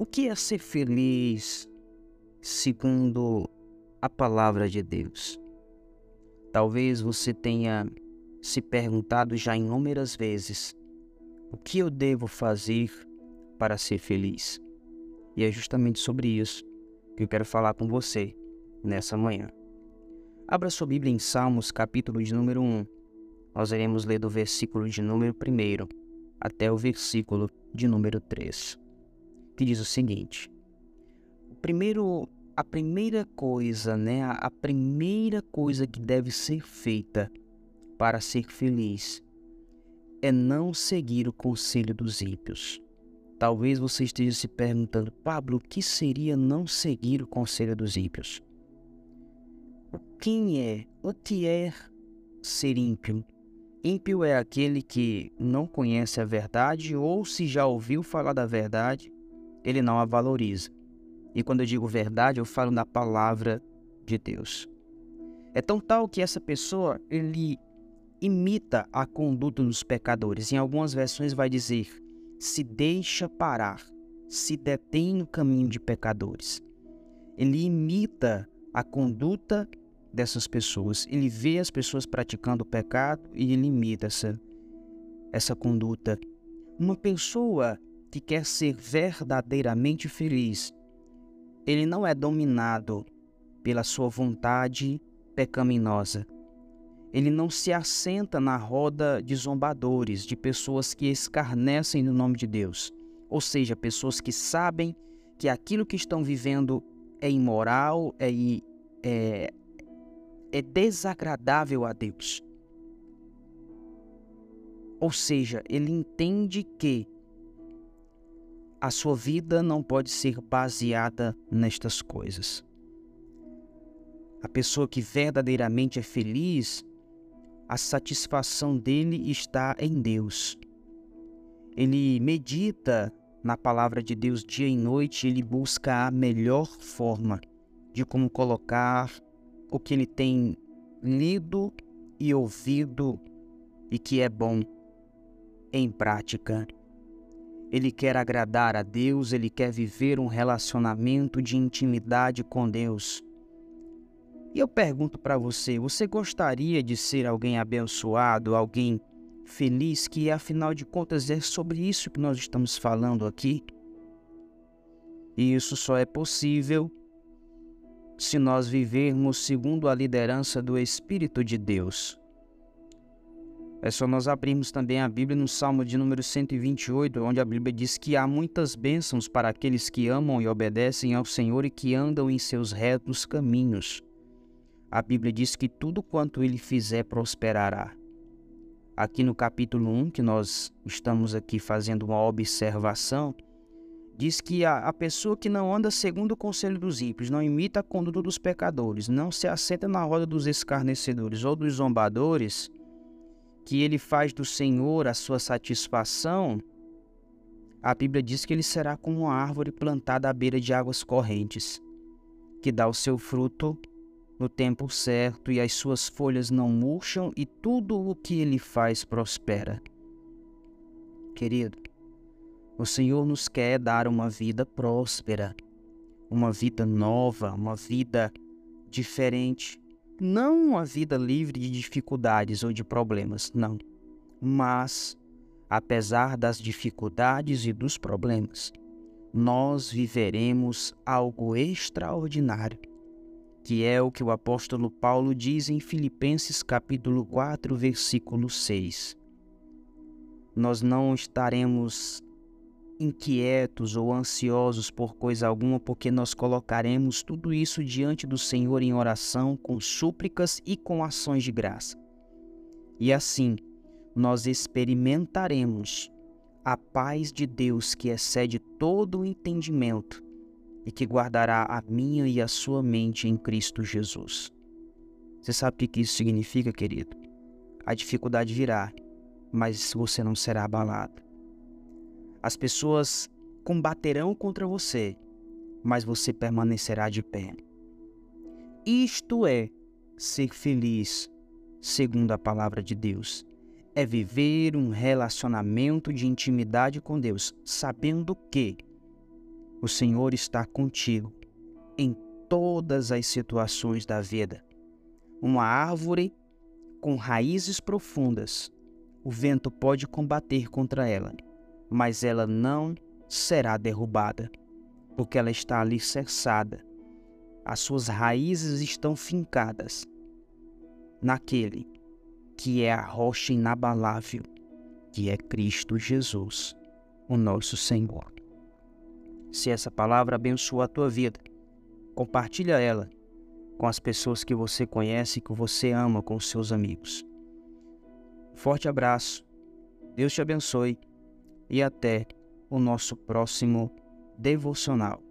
O que é ser feliz segundo a palavra de Deus? Talvez você tenha se perguntado já inúmeras vezes: o que eu devo fazer para ser feliz? E é justamente sobre isso que eu quero falar com você nessa manhã. Abra sua Bíblia em Salmos, capítulo de número 1. Nós iremos ler do versículo de número 1 até o versículo de número 3 que diz o seguinte: primeiro, a primeira coisa, né, a primeira coisa que deve ser feita para ser feliz é não seguir o conselho dos ímpios. Talvez você esteja se perguntando, Pablo, o que seria não seguir o conselho dos ímpios? Quem é? O que é ser ímpio? Ímpio é aquele que não conhece a verdade ou se já ouviu falar da verdade, ele não a valoriza. E quando eu digo verdade, eu falo na palavra de Deus. É tão tal que essa pessoa, ele imita a conduta dos pecadores. Em algumas versões vai dizer: se deixa parar, se detém no caminho de pecadores. Ele imita a conduta dessas pessoas. Ele vê as pessoas praticando o pecado e ele imita essa, essa conduta. Uma pessoa que quer ser verdadeiramente feliz, ele não é dominado pela sua vontade pecaminosa. Ele não se assenta na roda de zombadores, de pessoas que escarnecem no nome de Deus, ou seja, pessoas que sabem que aquilo que estão vivendo é imoral, é, é, é desagradável a Deus. Ou seja, ele entende que a sua vida não pode ser baseada nestas coisas. A pessoa que verdadeiramente é feliz, a satisfação dele está em Deus. Ele medita na palavra de Deus dia e noite, ele busca a melhor forma de como colocar o que ele tem lido e ouvido e que é bom em prática. Ele quer agradar a Deus, ele quer viver um relacionamento de intimidade com Deus. E eu pergunto para você: você gostaria de ser alguém abençoado, alguém feliz, que afinal de contas é sobre isso que nós estamos falando aqui? E isso só é possível se nós vivermos segundo a liderança do Espírito de Deus. É só nós abrirmos também a Bíblia no Salmo de número 128, onde a Bíblia diz que há muitas bênçãos para aqueles que amam e obedecem ao Senhor e que andam em seus retos caminhos. A Bíblia diz que tudo quanto ele fizer prosperará. Aqui no capítulo 1, que nós estamos aqui fazendo uma observação, diz que a, a pessoa que não anda segundo o conselho dos ímpios, não imita a conduta dos pecadores, não se assenta na roda dos escarnecedores ou dos zombadores, que ele faz do Senhor a sua satisfação, a Bíblia diz que ele será como uma árvore plantada à beira de águas correntes, que dá o seu fruto no tempo certo e as suas folhas não murcham e tudo o que ele faz prospera. Querido, o Senhor nos quer dar uma vida próspera, uma vida nova, uma vida diferente, não uma vida livre de dificuldades ou de problemas, não. Mas, apesar das dificuldades e dos problemas, nós viveremos algo extraordinário, que é o que o apóstolo Paulo diz em Filipenses capítulo 4, versículo 6. Nós não estaremos inquietos ou ansiosos por coisa alguma, porque nós colocaremos tudo isso diante do Senhor em oração, com súplicas e com ações de graça. E assim, nós experimentaremos a paz de Deus que excede todo o entendimento e que guardará a minha e a sua mente em Cristo Jesus. Você sabe o que isso significa, querido? A dificuldade virá, mas você não será abalado as pessoas combaterão contra você, mas você permanecerá de pé. Isto é ser feliz, segundo a palavra de Deus. É viver um relacionamento de intimidade com Deus, sabendo que o Senhor está contigo em todas as situações da vida. Uma árvore com raízes profundas, o vento pode combater contra ela, mas ela não será derrubada, porque ela está alicerçada. As suas raízes estão fincadas naquele que é a rocha inabalável, que é Cristo Jesus, o nosso Senhor. Se essa palavra abençoa a tua vida, compartilha ela com as pessoas que você conhece e que você ama, com seus amigos. Forte abraço, Deus te abençoe e até o nosso próximo devocional.